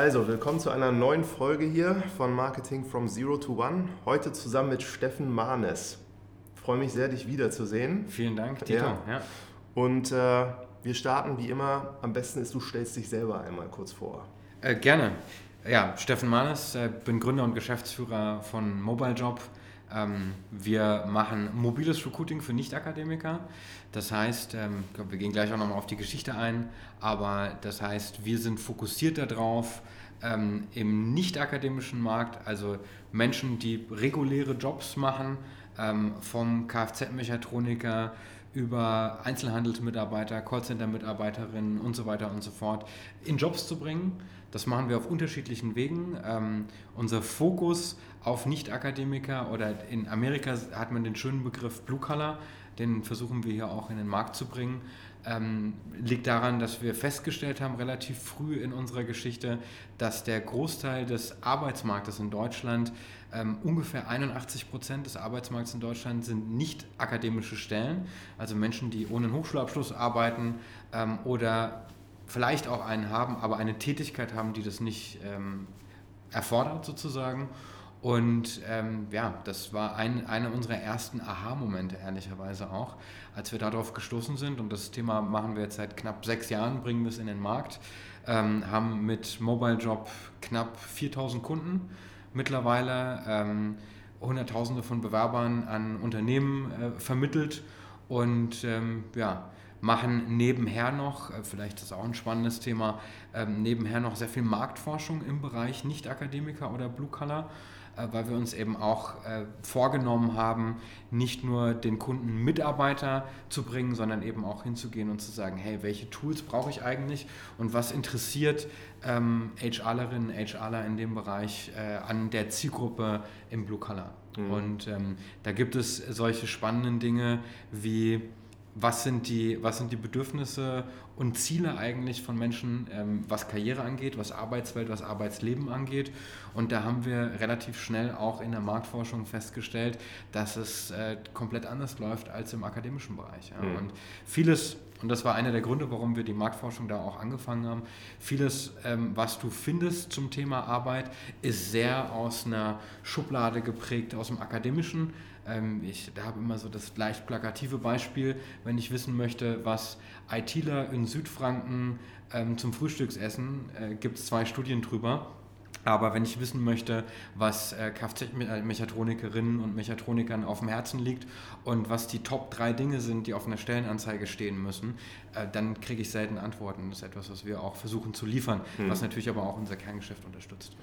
Also, willkommen zu einer neuen Folge hier von Marketing from Zero to One. Heute zusammen mit Steffen Mahnes. Ich freue mich sehr, dich wiederzusehen. Vielen Dank, Tito. Ja. Ja. Und äh, wir starten wie immer. Am besten ist, du stellst dich selber einmal kurz vor. Äh, gerne. Ja, Steffen Mahnes, äh, bin Gründer und Geschäftsführer von MobileJob. Ähm, wir machen mobiles Recruiting für Nicht-Akademiker. Das heißt, ähm, wir gehen gleich auch nochmal auf die Geschichte ein, aber das heißt, wir sind fokussiert darauf, ähm, im nicht-akademischen Markt, also Menschen, die reguläre Jobs machen, ähm, vom Kfz-Mechatroniker über Einzelhandelsmitarbeiter, Callcenter-Mitarbeiterinnen und so weiter und so fort in Jobs zu bringen. Das machen wir auf unterschiedlichen Wegen. Ähm, unser Fokus auf Nicht-Akademiker oder in Amerika hat man den schönen Begriff Blue Collar, den versuchen wir hier auch in den Markt zu bringen. Ähm, liegt daran, dass wir festgestellt haben, relativ früh in unserer Geschichte, dass der Großteil des Arbeitsmarktes in Deutschland, ähm, ungefähr 81 Prozent des Arbeitsmarkts in Deutschland sind nicht akademische Stellen, also Menschen, die ohne einen Hochschulabschluss arbeiten ähm, oder vielleicht auch einen haben, aber eine Tätigkeit haben, die das nicht ähm, erfordert sozusagen. Und ähm, ja, das war ein, einer unserer ersten Aha-Momente, ehrlicherweise auch, als wir darauf gestoßen sind. Und das Thema machen wir jetzt seit knapp sechs Jahren, bringen wir es in den Markt, ähm, haben mit Mobile Job knapp 4000 Kunden mittlerweile, ähm, Hunderttausende von Bewerbern an Unternehmen äh, vermittelt und ähm, ja, machen nebenher noch, äh, vielleicht ist das auch ein spannendes Thema, ähm, nebenher noch sehr viel Marktforschung im Bereich Nicht-Akademiker oder Blue Collar äh, weil wir uns eben auch äh, vorgenommen haben, nicht nur den Kunden Mitarbeiter zu bringen, sondern eben auch hinzugehen und zu sagen, hey, welche Tools brauche ich eigentlich und was interessiert ähm, HRlerinnen, HRler in dem Bereich äh, an der Zielgruppe im Blue Color. Mhm. Und ähm, da gibt es solche spannenden Dinge wie was sind die, was sind die Bedürfnisse und Ziele eigentlich von Menschen, ähm, was Karriere angeht, was Arbeitswelt, was Arbeitsleben angeht. Und da haben wir relativ schnell auch in der Marktforschung festgestellt, dass es äh, komplett anders läuft als im akademischen Bereich. Ja. Mhm. Und vieles, und das war einer der Gründe, warum wir die Marktforschung da auch angefangen haben, vieles, ähm, was du findest zum Thema Arbeit, ist sehr aus einer Schublade geprägt, aus dem akademischen ähm, ich habe immer so das leicht plakative Beispiel, wenn ich wissen möchte, was ITler in Südfranken ähm, zum Frühstücksessen, äh, gibt es zwei Studien drüber. Aber wenn ich wissen möchte, was äh, Kfz-Mechatronikerinnen und Mechatronikern auf dem Herzen liegt und was die Top drei Dinge sind, die auf einer Stellenanzeige stehen müssen, äh, dann kriege ich selten Antworten. Das ist etwas, was wir auch versuchen zu liefern, hm. was natürlich aber auch unser Kerngeschäft unterstützt.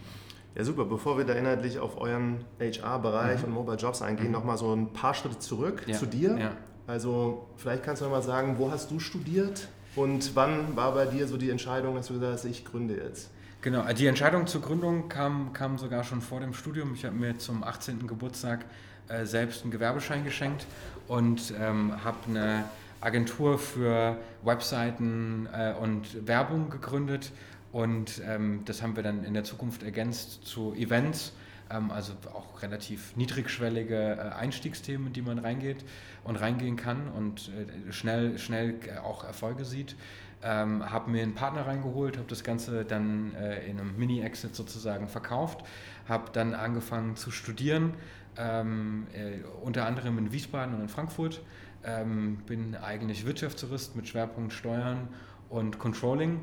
Ja, super. Bevor wir da inhaltlich auf euren HR-Bereich mhm. und Mobile Jobs eingehen, mhm. nochmal so ein paar Schritte zurück ja. zu dir. Ja. Also, vielleicht kannst du nochmal sagen, wo hast du studiert und wann war bei dir so die Entscheidung, dass du gesagt hast, ich gründe jetzt? Genau, die Entscheidung zur Gründung kam, kam sogar schon vor dem Studium. Ich habe mir zum 18. Geburtstag äh, selbst einen Gewerbeschein geschenkt und ähm, habe eine Agentur für Webseiten äh, und Werbung gegründet und ähm, das haben wir dann in der Zukunft ergänzt zu Events, ähm, also auch relativ niedrigschwellige äh, Einstiegsthemen, die man reingeht und reingehen kann und äh, schnell, schnell auch Erfolge sieht. Ähm, habe mir einen Partner reingeholt, habe das Ganze dann äh, in einem Mini-Exit sozusagen verkauft, habe dann angefangen zu studieren, ähm, äh, unter anderem in Wiesbaden und in Frankfurt. Ähm, bin eigentlich Wirtschaftstourist mit Schwerpunkt Steuern und Controlling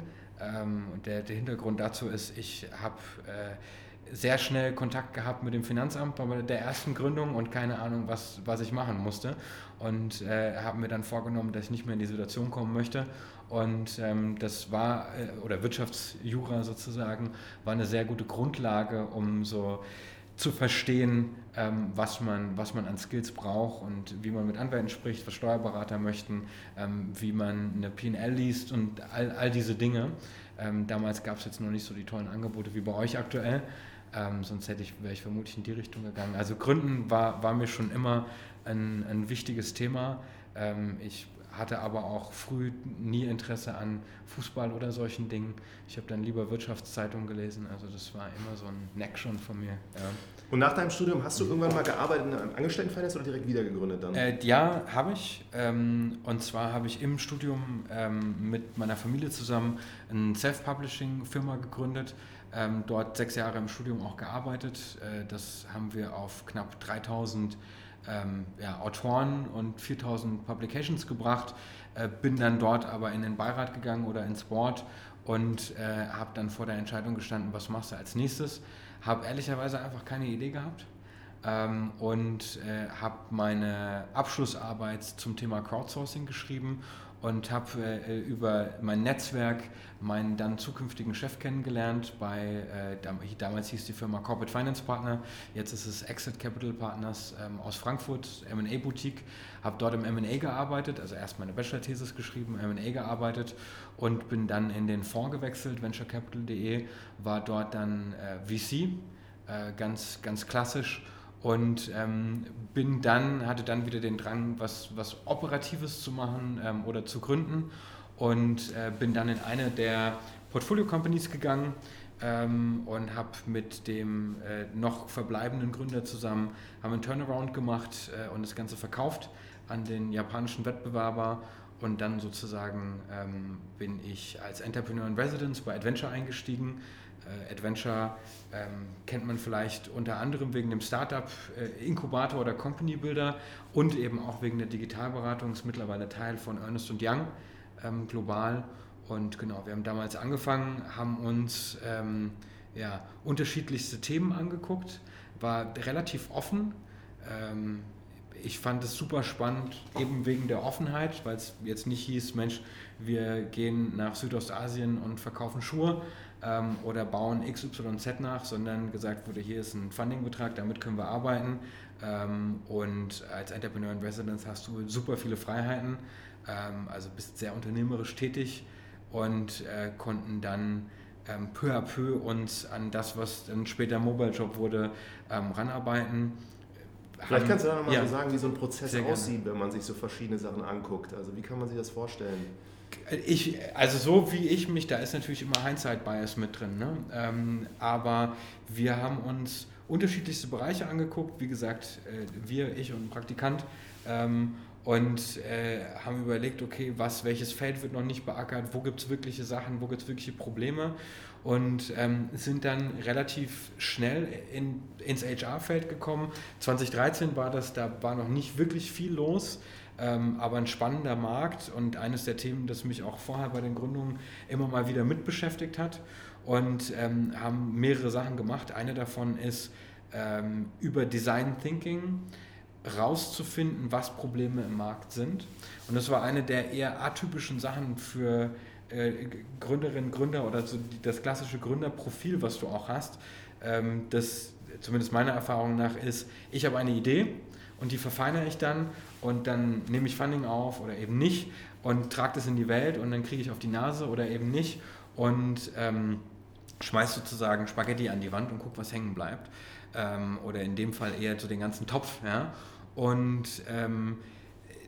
und der, der, Hintergrund dazu ist, ich habe äh, sehr schnell Kontakt gehabt mit dem Finanzamt bei der ersten Gründung und keine Ahnung, was, was ich machen musste. Und äh, habe mir dann vorgenommen, dass ich nicht mehr in die Situation kommen möchte. Und ähm, das war, äh, oder Wirtschaftsjura sozusagen, war eine sehr gute Grundlage, um so zu verstehen, ähm, was, man, was man an Skills braucht und wie man mit Anwälten spricht, was Steuerberater möchten, ähm, wie man eine PL liest und all, all diese Dinge. Ähm, damals gab es jetzt noch nicht so die tollen Angebote wie bei euch aktuell. Ähm, sonst hätte ich, wäre ich vermutlich in die Richtung gegangen. Also Gründen war, war mir schon immer ein, ein wichtiges Thema. Ähm, ich hatte aber auch früh nie Interesse an Fußball oder solchen Dingen. Ich habe dann lieber Wirtschaftszeitungen gelesen. Also das war immer so ein Neck schon von mir. Ja. Und nach deinem Studium hast du irgendwann mal gearbeitet in einem Angestelltenverhältnis oder direkt wieder gegründet dann? Äh, ja, habe ich. Ähm, und zwar habe ich im Studium ähm, mit meiner Familie zusammen eine Self-Publishing-Firma gegründet. Ähm, dort sechs Jahre im Studium auch gearbeitet. Äh, das haben wir auf knapp 3000 ähm, ja, Autoren und 4000 Publications gebracht, äh, bin dann dort aber in den Beirat gegangen oder ins Board und äh, habe dann vor der Entscheidung gestanden, was machst du als nächstes. Habe ehrlicherweise einfach keine Idee gehabt ähm, und äh, habe meine Abschlussarbeit zum Thema Crowdsourcing geschrieben und habe äh, über mein Netzwerk meinen dann zukünftigen Chef kennengelernt. Bei, äh, damals hieß die Firma Corporate Finance Partner, jetzt ist es Exit Capital Partners ähm, aus Frankfurt, MA Boutique. Habe dort im MA gearbeitet, also erst meine Bachelor-Thesis geschrieben, MA gearbeitet und bin dann in den Fonds gewechselt, venturecapital.de, war dort dann äh, VC, äh, ganz, ganz klassisch und ähm, bin dann, hatte dann wieder den Drang, was, was Operatives zu machen ähm, oder zu gründen. Und äh, bin dann in eine der Portfolio Companies gegangen ähm, und habe mit dem äh, noch verbleibenden Gründer zusammen haben einen Turnaround gemacht äh, und das Ganze verkauft an den japanischen Wettbewerber. Und dann sozusagen ähm, bin ich als Entrepreneur in Residence bei Adventure eingestiegen äh, Adventure ähm, kennt man vielleicht unter anderem wegen dem Startup äh, Inkubator oder Company Builder und eben auch wegen der Digitalberatung, ist mittlerweile Teil von Ernest Young ähm, global. Und genau, wir haben damals angefangen, haben uns ähm, ja, unterschiedlichste Themen angeguckt, war relativ offen. Ähm, ich fand es super spannend, eben wegen der Offenheit, weil es jetzt nicht hieß, Mensch, wir gehen nach Südostasien und verkaufen Schuhe, ähm, oder bauen XYZ nach, sondern gesagt wurde, hier ist ein Fundingbetrag, damit können wir arbeiten. Ähm, und als Entrepreneur in Residence hast du super viele Freiheiten, ähm, also bist sehr unternehmerisch tätig und äh, konnten dann ähm, peu à peu uns an das, was dann später Mobile Job wurde, ähm, ranarbeiten. Vielleicht kannst du da nochmal ja, so sagen, wie so ein Prozess aussieht, wenn man sich so verschiedene Sachen anguckt. Also wie kann man sich das vorstellen? Ich, also so wie ich mich, da ist natürlich immer Hindsight-Bias mit drin. Ne? Ähm, aber wir haben uns unterschiedlichste Bereiche angeguckt. Wie gesagt, äh, wir, ich und ein Praktikant. Ähm, und äh, haben überlegt, okay, was, welches Feld wird noch nicht beackert, wo gibt es wirkliche Sachen, wo gibt es wirkliche Probleme und ähm, sind dann relativ schnell in, ins HR-Feld gekommen. 2013 war das, da war noch nicht wirklich viel los ähm, aber ein spannender Markt und eines der Themen, das mich auch vorher bei den Gründungen immer mal wieder mit beschäftigt hat und ähm, haben mehrere Sachen gemacht. Eine davon ist ähm, über Design Thinking rauszufinden, was Probleme im Markt sind. Und das war eine der eher atypischen Sachen für äh, Gründerinnen, Gründer oder so das klassische Gründerprofil, was du auch hast. Ähm, das zumindest meiner Erfahrung nach ist, ich habe eine Idee und die verfeinere ich dann und dann nehme ich Funding auf oder eben nicht und trage das in die Welt und dann kriege ich auf die Nase oder eben nicht und ähm, schmeiß sozusagen Spaghetti an die Wand und guck, was hängen bleibt. Ähm, oder in dem Fall eher zu den ganzen Topf. Ja? Und ähm,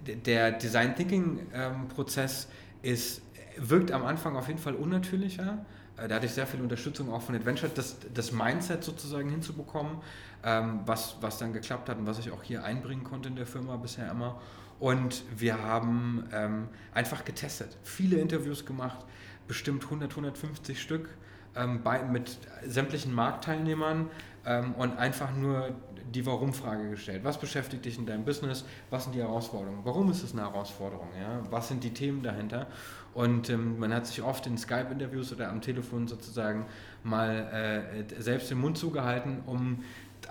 der Design Thinking ähm, Prozess ist, wirkt am Anfang auf jeden Fall unnatürlicher. Äh, da hatte ich sehr viel Unterstützung auch von Adventure, das, das Mindset sozusagen hinzubekommen ähm, was, was dann geklappt hat und was ich auch hier einbringen konnte in der Firma bisher immer. Und wir haben ähm, einfach getestet, viele Interviews gemacht, bestimmt 100, 150 Stück ähm, bei, mit sämtlichen Marktteilnehmern ähm, und einfach nur die Warum-Frage gestellt. Was beschäftigt dich in deinem Business? Was sind die Herausforderungen? Warum ist es eine Herausforderung? Ja? Was sind die Themen dahinter? Und ähm, man hat sich oft in Skype-Interviews oder am Telefon sozusagen mal äh, selbst den Mund zugehalten, um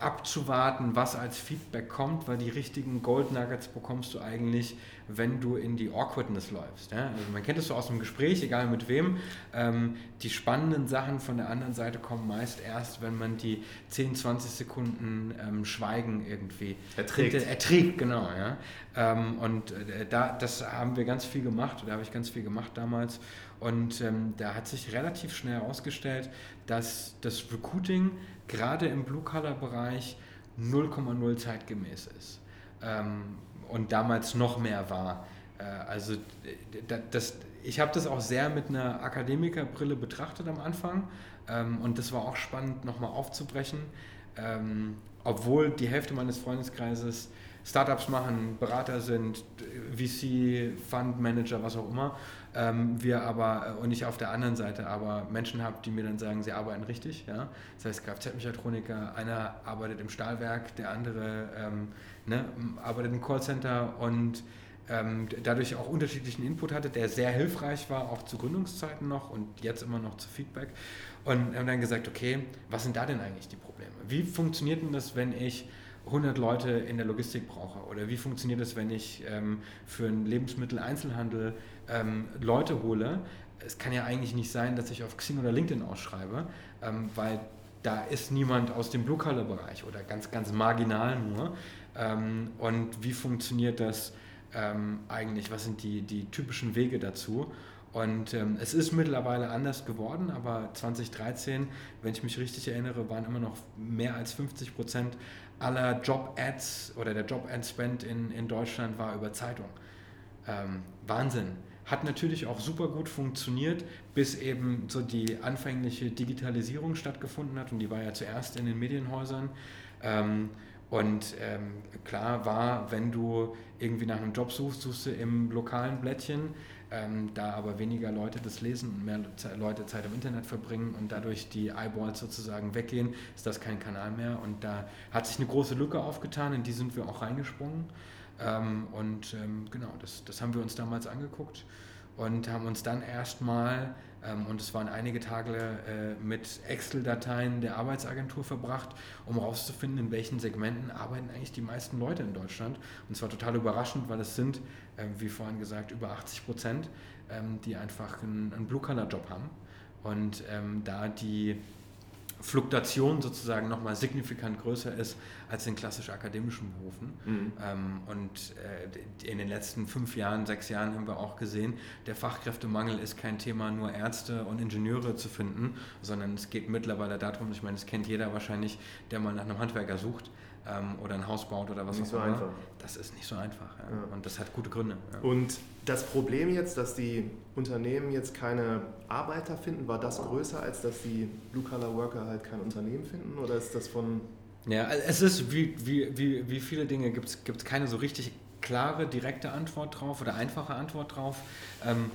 abzuwarten, was als Feedback kommt, weil die richtigen Gold Nuggets bekommst du eigentlich wenn du in die Awkwardness läufst. Ja? Also man kennt es so aus dem Gespräch, egal mit wem. Ähm, die spannenden Sachen von der anderen Seite kommen meist erst, wenn man die 10, 20 Sekunden ähm, Schweigen irgendwie erträgt. erträgt genau, ja. Ähm, und äh, da, das haben wir ganz viel gemacht, da habe ich ganz viel gemacht damals. Und ähm, da hat sich relativ schnell herausgestellt, dass das Recruiting gerade im Blue-Color-Bereich 0,0 zeitgemäß ist. Ähm, und damals noch mehr war. Äh, also das, ich habe das auch sehr mit einer Akademikerbrille betrachtet am Anfang ähm, und das war auch spannend nochmal aufzubrechen, ähm, obwohl die Hälfte meines Freundeskreises Startups machen, Berater sind, VC, Fund Manager, was auch immer. Ähm, wir aber, äh, und ich auf der anderen Seite aber Menschen habe, die mir dann sagen, sie arbeiten richtig. Ja? Das heißt Kfz-Mechatroniker, einer arbeitet im Stahlwerk, der andere ähm, ne, arbeitet im Callcenter und ähm, dadurch auch unterschiedlichen Input hatte, der sehr hilfreich war, auch zu Gründungszeiten noch und jetzt immer noch zu Feedback. Und haben dann gesagt, okay, was sind da denn eigentlich die Probleme? Wie funktioniert denn das, wenn ich 100 Leute in der Logistik brauche? Oder wie funktioniert es, wenn ich ähm, für einen Lebensmitteleinzelhandel ähm, Leute hole? Es kann ja eigentlich nicht sein, dass ich auf Xing oder LinkedIn ausschreibe, ähm, weil da ist niemand aus dem Blue-Color-Bereich oder ganz, ganz marginal nur. Ähm, und wie funktioniert das ähm, eigentlich? Was sind die, die typischen Wege dazu? Und ähm, es ist mittlerweile anders geworden, aber 2013, wenn ich mich richtig erinnere, waren immer noch mehr als 50 Prozent aller Job-Ads oder der Job-Ad-Spend in, in Deutschland war über Zeitung. Ähm, Wahnsinn. Hat natürlich auch super gut funktioniert, bis eben so die anfängliche Digitalisierung stattgefunden hat und die war ja zuerst in den Medienhäusern. Ähm, und ähm, klar war, wenn du irgendwie nach einem Job suchst, suchst du im lokalen Blättchen. Ähm, da aber weniger Leute das lesen und mehr Leute Zeit im Internet verbringen und dadurch die Eyeballs sozusagen weggehen, ist das kein Kanal mehr. Und da hat sich eine große Lücke aufgetan, in die sind wir auch reingesprungen. Ähm, und ähm, genau, das, das haben wir uns damals angeguckt und haben uns dann erstmal, ähm, und es waren einige Tage äh, mit Excel-Dateien der Arbeitsagentur verbracht, um herauszufinden, in welchen Segmenten arbeiten eigentlich die meisten Leute in Deutschland. Und zwar total überraschend, weil es sind, äh, wie vorhin gesagt, über 80 Prozent, ähm, die einfach einen, einen Blue-Color-Job haben. Und ähm, da die Fluktuation sozusagen nochmal signifikant größer ist als in klassisch akademischen Berufen. Mhm. Ähm, und äh, in den letzten fünf Jahren, sechs Jahren haben wir auch gesehen, der Fachkräftemangel ist kein Thema, nur Ärzte und Ingenieure zu finden, sondern es geht mittlerweile darum, ich meine, das kennt jeder wahrscheinlich, der mal nach einem Handwerker sucht, ähm, oder ein Haus baut oder was nicht auch so immer. Einfach. Das ist nicht so einfach. Ja. Ja. Und das hat gute Gründe. Ja. Und das Problem jetzt, dass die Unternehmen jetzt keine Arbeiter finden, war das größer, als dass die Blue-Collar-Worker halt kein Unternehmen finden? Oder ist das von. Ja, es ist wie, wie, wie, wie viele Dinge, gibt es keine so richtig klare, direkte Antwort drauf oder einfache Antwort drauf. Ähm,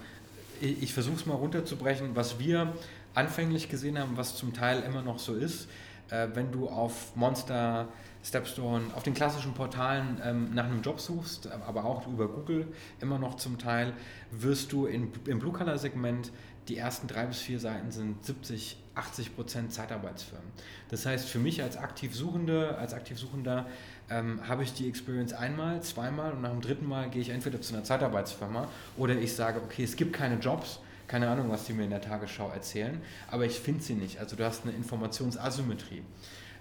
ich, ich versuche es mal runterzubrechen, was wir anfänglich gesehen haben, was zum Teil immer noch so ist. Äh, wenn du auf Monster Stepstone, auf den klassischen Portalen ähm, nach einem Job suchst, aber auch über Google immer noch zum Teil, wirst du in, im Blue-Color-Segment die ersten drei bis vier Seiten sind 70, 80 Prozent Zeitarbeitsfirmen. Das heißt, für mich als Aktivsuchende, als Aktivsuchender ähm, habe ich die Experience einmal, zweimal und nach dem dritten Mal gehe ich entweder zu einer Zeitarbeitsfirma oder ich sage, okay, es gibt keine Jobs, keine Ahnung, was die mir in der Tagesschau erzählen, aber ich finde sie nicht. Also du hast eine Informationsasymmetrie.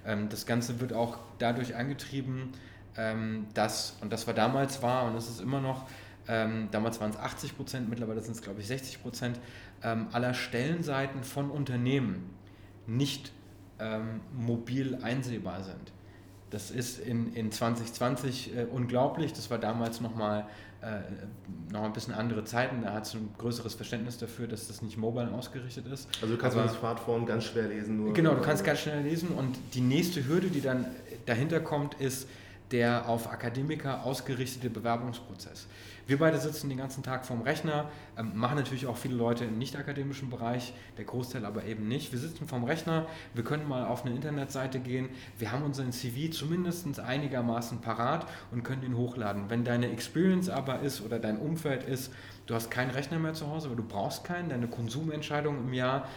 Ähm, das Ganze wird auch dadurch angetrieben, ähm, dass, und das war damals wahr und es ist immer noch, ähm, damals waren es 80 Prozent, mittlerweile sind es glaube ich 60 Prozent aller Stellenseiten von Unternehmen nicht mobil einsehbar sind. Das ist in, in 2020 äh, unglaublich. Das war damals nochmal äh, noch ein bisschen andere Zeiten. Da hat es ein größeres Verständnis dafür, dass das nicht mobile ausgerichtet ist. Also du kannst Aber, mit Smartphone ganz schwer lesen. Nur genau, du kannst ganz schnell lesen und die nächste Hürde, die dann dahinter kommt, ist der auf Akademiker ausgerichtete Bewerbungsprozess. Wir beide sitzen den ganzen Tag vorm Rechner, ähm, machen natürlich auch viele Leute im nicht-akademischen Bereich, der Großteil aber eben nicht. Wir sitzen vorm Rechner, wir können mal auf eine Internetseite gehen, wir haben unseren CV zumindest einigermaßen parat und können ihn hochladen. Wenn deine Experience aber ist oder dein Umfeld ist, du hast keinen Rechner mehr zu Hause, aber du brauchst keinen, deine Konsumentscheidung im Jahr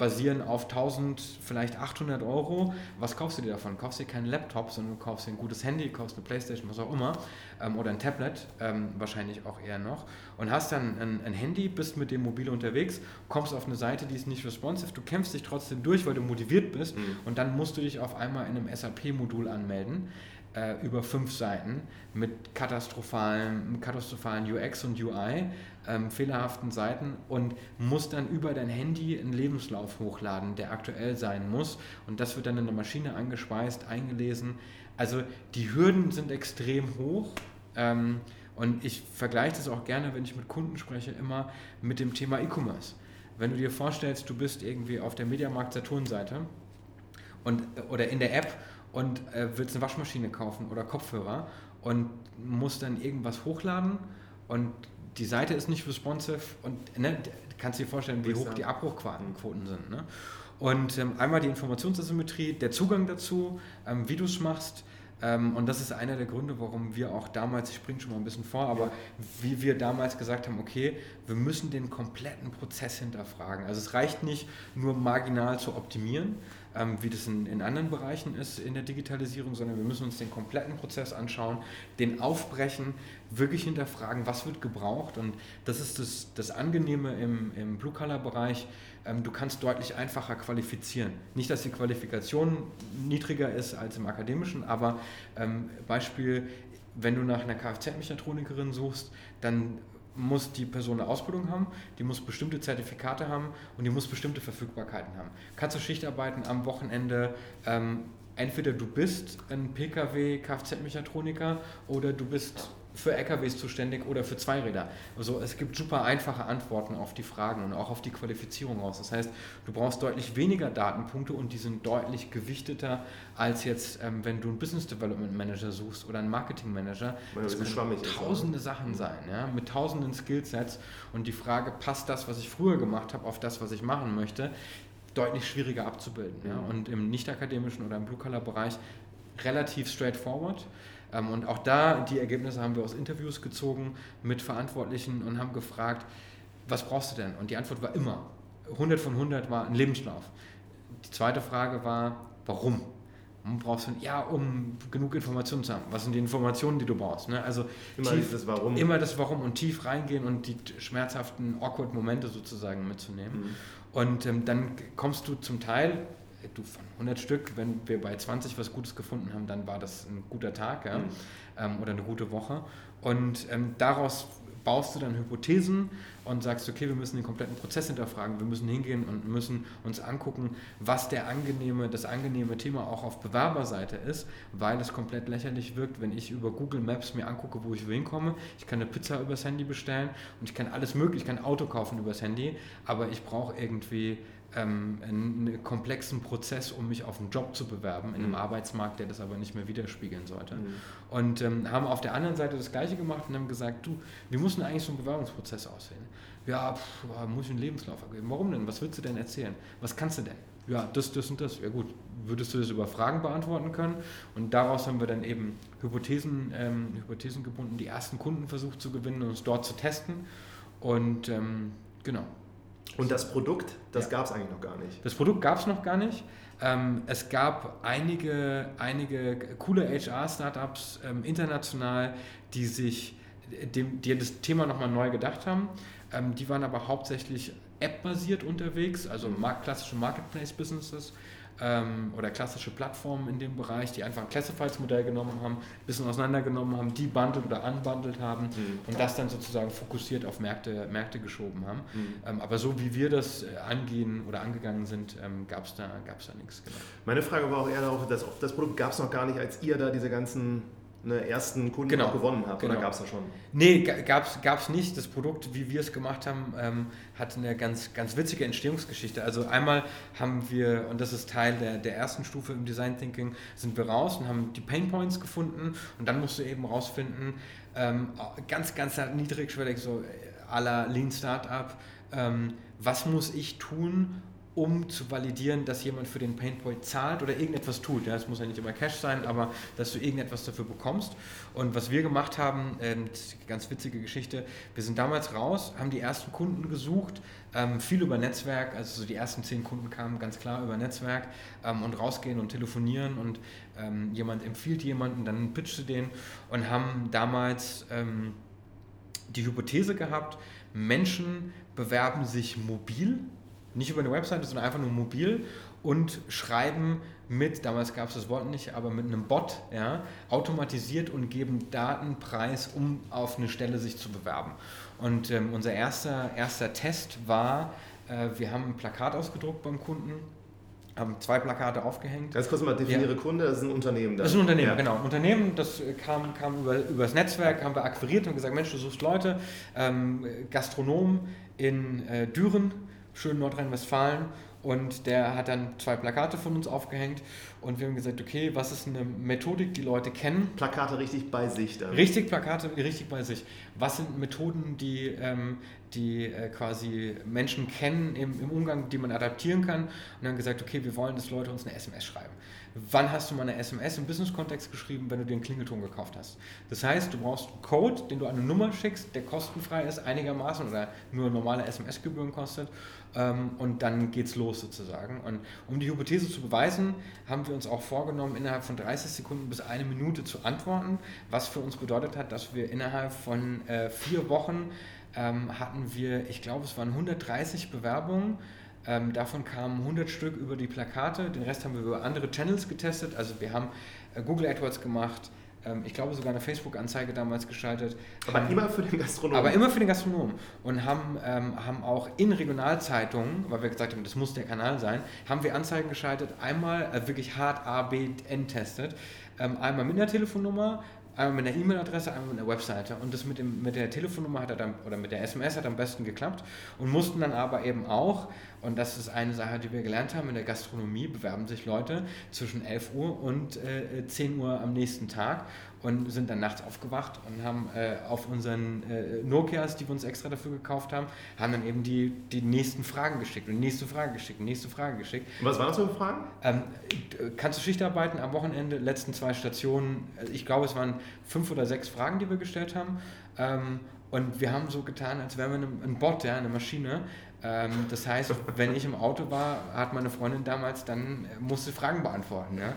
basieren auf 1000, vielleicht 800 Euro. Was kaufst du dir davon? Kaufst dir keinen Laptop, sondern du kaufst dir ein gutes Handy, kaufst eine Playstation, was auch immer, ähm, oder ein Tablet, ähm, wahrscheinlich auch eher noch, und hast dann ein, ein, Handy, bist mit dem Mobil unterwegs, kommst auf eine Seite, die ist nicht responsive, du kämpfst dich trotzdem durch, weil du motiviert bist, mhm. und dann musst du dich auf einmal in einem SAP-Modul anmelden äh, über fünf Seiten mit katastrophalen, katastrophalen UX und UI, ähm, fehlerhaften Seiten und musst dann über dein Handy einen Lebenslauf hochladen, der aktuell sein muss. Und das wird dann in der Maschine angespeist, eingelesen. Also die Hürden sind extrem hoch. Ähm, und ich vergleiche das auch gerne, wenn ich mit Kunden spreche, immer mit dem Thema E-Commerce. Wenn du dir vorstellst, du bist irgendwie auf der Mediamarkt Saturn-Seite oder in der App und äh, willst eine Waschmaschine kaufen oder Kopfhörer und musst dann irgendwas hochladen und die Seite ist nicht responsive und ne, kannst dir vorstellen, wie hoch die Abbruchquoten sind. Ne? Und ähm, einmal die Informationsasymmetrie, der Zugang dazu, ähm, wie du es machst. Ähm, und das ist einer der Gründe, warum wir auch damals, ich springe schon mal ein bisschen vor, aber ja. wie wir damals gesagt haben, okay, wir müssen den kompletten Prozess hinterfragen. Also es reicht nicht nur marginal zu optimieren, ähm, wie das in, in anderen Bereichen ist in der Digitalisierung, sondern wir müssen uns den kompletten Prozess anschauen, den aufbrechen, wirklich hinterfragen, was wird gebraucht. Und das ist das, das Angenehme im, im Blue-Color-Bereich. Ähm, du kannst deutlich einfacher qualifizieren. Nicht, dass die Qualifikation niedriger ist als im akademischen, aber ähm, Beispiel, wenn du nach einer Kfz-Mechatronikerin suchst, dann muss die Person eine Ausbildung haben, die muss bestimmte Zertifikate haben und die muss bestimmte Verfügbarkeiten haben. Kannst du Schichtarbeiten am Wochenende, ähm, entweder du bist ein Pkw Kfz-Mechatroniker oder du bist für LKWs zuständig oder für Zweiräder. Also es gibt super einfache Antworten auf die Fragen und auch auf die Qualifizierung raus. Das heißt, du brauchst deutlich weniger Datenpunkte und die sind deutlich gewichteter als jetzt, ähm, wenn du einen Business Development Manager suchst oder einen Marketing Manager. Das können tausende ist, Sachen sein, ja, mit tausenden Skillsets und die Frage, passt das, was ich früher gemacht habe, auf das, was ich machen möchte, deutlich schwieriger abzubilden. Ja. Mhm. Und im nicht-akademischen oder im Blue-Color-Bereich relativ straightforward. Ähm, und auch da, die Ergebnisse haben wir aus Interviews gezogen mit Verantwortlichen und haben gefragt, was brauchst du denn? Und die Antwort war immer, 100 von 100 war ein Lebenslauf. Die zweite Frage war, warum? Warum brauchst du, ja, um genug Informationen zu haben. Was sind die Informationen, die du brauchst? Ne? Also immer tief, das Warum. Immer das Warum und tief reingehen und die schmerzhaften, awkward Momente sozusagen mitzunehmen. Mhm. Und ähm, dann kommst du zum Teil du von 100 Stück, wenn wir bei 20 was Gutes gefunden haben, dann war das ein guter Tag ja? mhm. ähm, oder eine gute Woche. Und ähm, daraus baust du dann Hypothesen und sagst, okay, wir müssen den kompletten Prozess hinterfragen, wir müssen hingehen und müssen uns angucken, was der angenehme, das angenehme Thema auch auf Bewerberseite ist, weil es komplett lächerlich wirkt, wenn ich über Google Maps mir angucke, wo ich hinkomme. Ich kann eine Pizza übers Handy bestellen und ich kann alles möglich, ich kann ein Auto kaufen übers Handy, aber ich brauche irgendwie ähm, einen komplexen Prozess, um mich auf einen Job zu bewerben in einem mhm. Arbeitsmarkt, der das aber nicht mehr widerspiegeln sollte. Mhm. Und ähm, haben auf der anderen Seite das Gleiche gemacht und haben gesagt, du, wie muss denn eigentlich so ein Bewerbungsprozess aussehen? Ja, pff, muss ich einen Lebenslauf abgeben. Warum denn? Was willst du denn erzählen? Was kannst du denn? Ja, das, das und das. Ja gut, würdest du das über Fragen beantworten können? Und daraus haben wir dann eben Hypothesen, ähm, Hypothesen gebunden, die ersten Kunden versucht zu gewinnen und uns dort zu testen. Und ähm, genau, und das Produkt, das ja. gab es eigentlich noch gar nicht. Das Produkt gab es noch gar nicht. Ähm, es gab einige, einige coole HR-Startups ähm, international, die sich dem, die das Thema nochmal neu gedacht haben. Ähm, die waren aber hauptsächlich App-basiert unterwegs, also mhm. klassische Marketplace-Businesses ähm, oder klassische Plattformen in dem Bereich, die einfach ein Classifieds-Modell genommen haben, ein bisschen auseinandergenommen haben, die bundelt oder unbundelt haben mhm. und das dann sozusagen fokussiert auf Märkte, Märkte geschoben haben. Mhm. Ähm, aber so wie wir das äh, angehen oder angegangen sind, ähm, gab es da, gab's da nichts. Genau. Meine Frage war auch eher darauf, dass das Produkt gab es noch gar nicht, als ihr da diese ganzen eine ersten Kunden genau. gewonnen habt, genau. oder gab es da schon? Nee, gab es nicht. Das Produkt, wie wir es gemacht haben, ähm, hat eine ganz, ganz witzige Entstehungsgeschichte. Also einmal haben wir, und das ist Teil der, der ersten Stufe im Design Thinking, sind wir raus und haben die Pain Points gefunden und dann musst du eben rausfinden, ähm, ganz, ganz niedrigschwellig, so à la Lean Startup, ähm, was muss ich tun, um zu validieren, dass jemand für den Painpoint zahlt oder irgendetwas tut. Ja, es muss ja nicht immer Cash sein, aber dass du irgendetwas dafür bekommst. Und was wir gemacht haben, äh, ganz witzige Geschichte, wir sind damals raus, haben die ersten Kunden gesucht, ähm, viel über Netzwerk, also so die ersten zehn Kunden kamen ganz klar über Netzwerk ähm, und rausgehen und telefonieren und ähm, jemand empfiehlt jemanden, dann pitchst du den und haben damals ähm, die Hypothese gehabt, Menschen bewerben sich mobil, nicht über eine Webseite, sondern einfach nur mobil und schreiben mit, damals gab es das Wort nicht, aber mit einem Bot, ja, automatisiert und geben Daten preis, um auf eine Stelle sich zu bewerben. Und ähm, unser erster, erster Test war, äh, wir haben ein Plakat ausgedruckt beim Kunden, haben zwei Plakate aufgehängt. Ganz kurz mal definiere ja. Kunde, das ist ein Unternehmen. Dann. Das ist ein Unternehmen, ja. genau. Ein Unternehmen, das kam, kam über, über das Netzwerk, haben wir akquiriert und gesagt, Mensch, du suchst Leute, ähm, Gastronomen in äh, Düren, schön Nordrhein-Westfalen und der hat dann zwei Plakate von uns aufgehängt und wir haben gesagt, okay, was ist eine Methodik, die Leute kennen? Plakate richtig bei sich dann. Richtig, Plakate richtig bei sich. Was sind Methoden, die, ähm, die äh, quasi Menschen kennen im, im Umgang, die man adaptieren kann? Und dann gesagt, okay, wir wollen, dass Leute uns eine SMS schreiben. Wann hast du mal eine SMS im Business-Kontext geschrieben, wenn du den Klingelton gekauft hast? Das heißt, du brauchst einen Code, den du an eine Nummer schickst, der kostenfrei ist einigermaßen oder nur normale SMS-Gebühren kostet ähm, und dann geht's los sozusagen. Und um die Hypothese zu beweisen, haben wir uns auch vorgenommen, innerhalb von 30 Sekunden bis eine Minute zu antworten, was für uns bedeutet hat, dass wir innerhalb von äh, vier Wochen ähm, hatten wir, ich glaube, es waren 130 Bewerbungen ähm, davon kamen 100 Stück über die Plakate, den Rest haben wir über andere Channels getestet. Also wir haben äh, Google AdWords gemacht, ähm, ich glaube sogar eine Facebook-Anzeige damals geschaltet. Aber haben, immer für den Gastronomen. Aber immer für den Gastronomen. Und haben, ähm, haben auch in Regionalzeitungen, weil wir gesagt haben, das muss der Kanal sein, haben wir Anzeigen geschaltet, einmal äh, wirklich hart A, B, N testet. Ähm, einmal mit einer Telefonnummer, einmal mit einer E-Mail-Adresse, einmal mit einer Webseite. Und das mit, dem, mit der Telefonnummer hat er dann, oder mit der SMS hat am besten geklappt und mussten dann aber eben auch, und das ist eine Sache, die wir gelernt haben, in der Gastronomie bewerben sich Leute zwischen 11 Uhr und äh, 10 Uhr am nächsten Tag und sind dann nachts aufgewacht und haben äh, auf unseren äh, Nokias, die wir uns extra dafür gekauft haben, haben dann eben die, die nächsten Fragen geschickt und nächste Frage geschickt und nächste Frage geschickt. Und was waren das für Fragen? Ähm, kannst du Schicht arbeiten am Wochenende, letzten zwei Stationen, also ich glaube es waren fünf oder sechs Fragen, die wir gestellt haben. Ähm, und wir haben so getan, als wären wir ein Bot, ja, eine Maschine, ähm, das heißt, wenn ich im Auto war, hat meine Freundin damals dann äh, musste Fragen beantworten. Ja?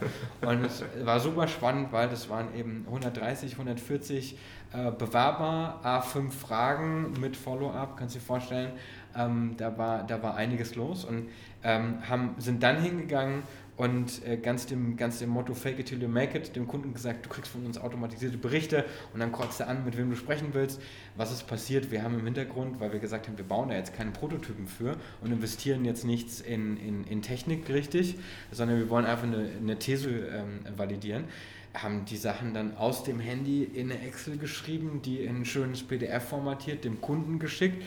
Und es war super spannend, weil das waren eben 130, 140 äh, Bewerber, A5 Fragen mit Follow-up, kannst du dir vorstellen. Ähm, da, war, da war einiges los und ähm, haben, sind dann hingegangen und äh, ganz, dem, ganz dem Motto Fake it till you make it, dem Kunden gesagt, du kriegst von uns automatisierte Berichte und dann kreuzt er an, mit wem du sprechen willst. Was ist passiert? Wir haben im Hintergrund, weil wir gesagt haben, wir bauen da jetzt keine Prototypen für und investieren jetzt nichts in, in, in Technik richtig, sondern wir wollen einfach eine, eine These ähm, validieren haben die Sachen dann aus dem Handy in eine Excel geschrieben, die in ein schönes PDF formatiert, dem Kunden geschickt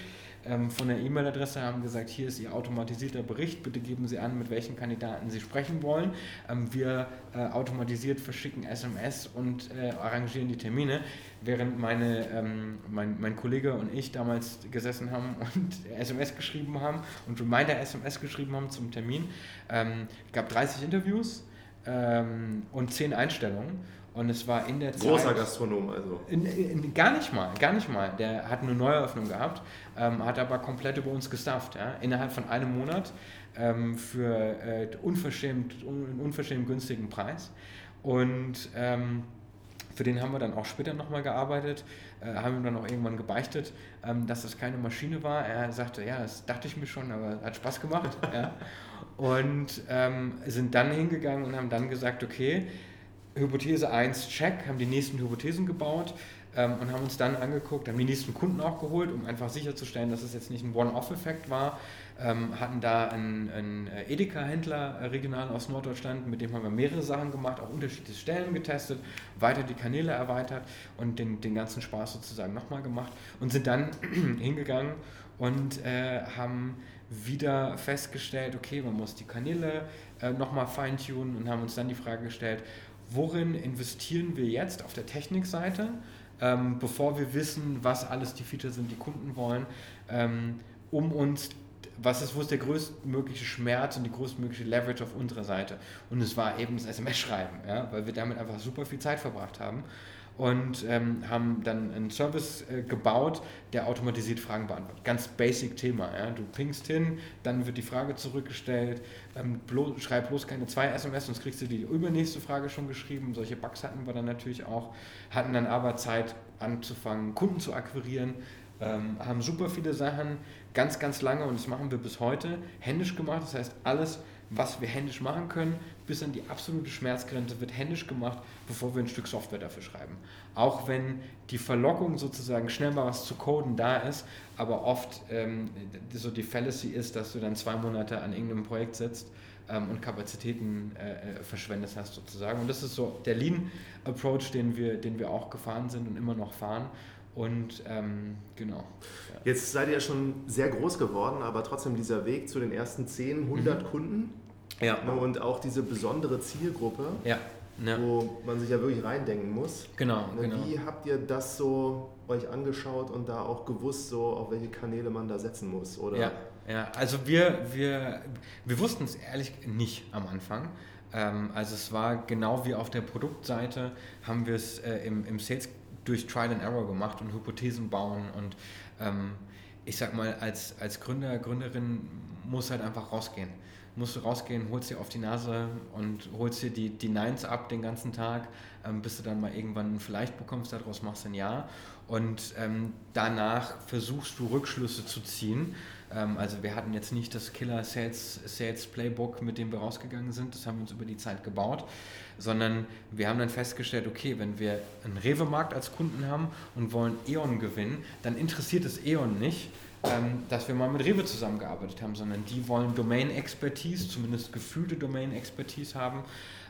ähm, von der E-Mail-Adresse haben gesagt, hier ist Ihr automatisierter Bericht, bitte geben Sie an, mit welchen Kandidaten Sie sprechen wollen. Ähm, wir äh, automatisiert verschicken SMS und äh, arrangieren die Termine, während meine, ähm, mein, mein Kollege und ich damals gesessen haben und SMS geschrieben haben und Reminder SMS geschrieben haben zum Termin. Ähm, es gab 30 Interviews ähm, und 10 Einstellungen. Und es war in der Zeit. Großer Gastronom, also. In, in, gar nicht mal, gar nicht mal. Der hat eine Neueröffnung gehabt, ähm, hat aber komplett über uns gestafft. Ja? Innerhalb von einem Monat ähm, für äh, unverschämt, un, unverschämt günstigen Preis. Und ähm, für den haben wir dann auch später nochmal gearbeitet, äh, haben ihm dann auch irgendwann gebeichtet, ähm, dass das keine Maschine war. Er sagte, ja, das dachte ich mir schon, aber hat Spaß gemacht. ja. Und ähm, sind dann hingegangen und haben dann gesagt, okay, Hypothese 1 check, haben die nächsten Hypothesen gebaut ähm, und haben uns dann angeguckt, haben die nächsten Kunden auch geholt, um einfach sicherzustellen, dass es jetzt nicht ein One-Off-Effekt war. Ähm, hatten da einen, einen Edeka-Händler äh, regional aus Norddeutschland, mit dem haben wir mehrere Sachen gemacht, auch unterschiedliche Stellen getestet, weiter die Kanäle erweitert und den, den ganzen Spaß sozusagen nochmal gemacht und sind dann hingegangen und äh, haben wieder festgestellt, okay, man muss die Kanäle äh, nochmal feintunen und haben uns dann die Frage gestellt, worin investieren wir jetzt auf der Technikseite, ähm, bevor wir wissen, was alles die Features sind, die Kunden wollen, ähm, um uns was ist, wo ist der größtmögliche Schmerz und die größtmögliche Leverage auf unserer Seite? Und es war eben das SMS-Schreiben, ja, weil wir damit einfach super viel Zeit verbracht haben und ähm, haben dann einen Service äh, gebaut, der automatisiert Fragen beantwortet. Ganz basic Thema. Ja? Du pingst hin, dann wird die Frage zurückgestellt, ähm, bloß, schreib bloß keine zwei SMS, sonst kriegst du die übernächste Frage schon geschrieben. Solche Bugs hatten wir dann natürlich auch, hatten dann aber Zeit anzufangen, Kunden zu akquirieren, ähm, haben super viele Sachen ganz, ganz lange und das machen wir bis heute händisch gemacht. Das heißt, alles, was wir händisch machen können, bis an die absolute Schmerzgrenze wird händisch gemacht, bevor wir ein Stück Software dafür schreiben. Auch wenn die Verlockung sozusagen schnell mal was zu coden da ist, aber oft ähm, so die Fallacy ist, dass du dann zwei Monate an irgendeinem Projekt sitzt ähm, und Kapazitäten äh, äh verschwendest hast sozusagen. Und das ist so der Lean-Approach, den wir, den wir auch gefahren sind und immer noch fahren. Und ähm, genau. Jetzt seid ihr ja schon sehr groß geworden, aber trotzdem dieser Weg zu den ersten 10, 100 mhm. Kunden ja. Ne, und auch diese besondere Zielgruppe, ja. Ja. wo man sich ja wirklich reindenken muss. Genau, ne, genau. Wie habt ihr das so euch angeschaut und da auch gewusst, so auf welche Kanäle man da setzen muss? Oder? Ja, ja. also wir, wir, wir wussten es ehrlich nicht am Anfang. Ähm, also es war genau wie auf der Produktseite, haben wir es äh, im, im Sales durch Trial and Error gemacht und Hypothesen bauen und ähm, ich sag mal, als, als Gründer, Gründerin muss halt einfach rausgehen musst du rausgehen, holst dir auf die Nase und holst dir die, die Nines ab den ganzen Tag, ähm, bis du dann mal irgendwann ein Vielleicht bekommst, daraus machst du ein Ja. Und ähm, danach versuchst du Rückschlüsse zu ziehen. Ähm, also wir hatten jetzt nicht das Killer Sales, Sales Playbook, mit dem wir rausgegangen sind, das haben wir uns über die Zeit gebaut, sondern wir haben dann festgestellt, okay, wenn wir einen Rewe-Markt als Kunden haben und wollen E.ON gewinnen, dann interessiert es E.ON nicht, ähm, dass wir mal mit Rewe zusammengearbeitet haben, sondern die wollen Domain-Expertise, zumindest gefühlte Domain-Expertise haben.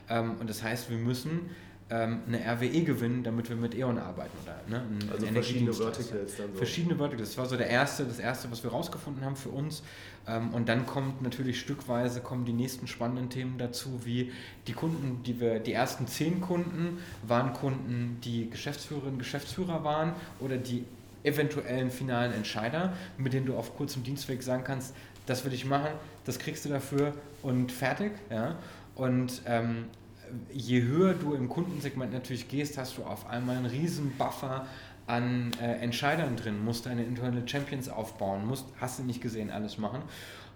Ähm, und das heißt, wir müssen ähm, eine RWE gewinnen, damit wir mit E.ON arbeiten. Oder, ne? Ein, also verschiedene Verticals dann so. Verschiedene Verticals. Das war so der erste, das erste, was wir rausgefunden haben für uns. Ähm, und dann kommt natürlich stückweise kommen die nächsten spannenden Themen dazu, wie die Kunden, die wir, die ersten zehn Kunden waren Kunden, die Geschäftsführerinnen, Geschäftsführer waren oder die eventuellen finalen Entscheider, mit denen du auf kurzem Dienstweg sagen kannst, das will ich machen, das kriegst du dafür und fertig. Ja? Und ähm, je höher du im Kundensegment natürlich gehst, hast du auf einmal einen riesen Buffer an äh, Entscheidern drin, musst deine Internal Champions aufbauen, musst, hast du nicht gesehen, alles machen.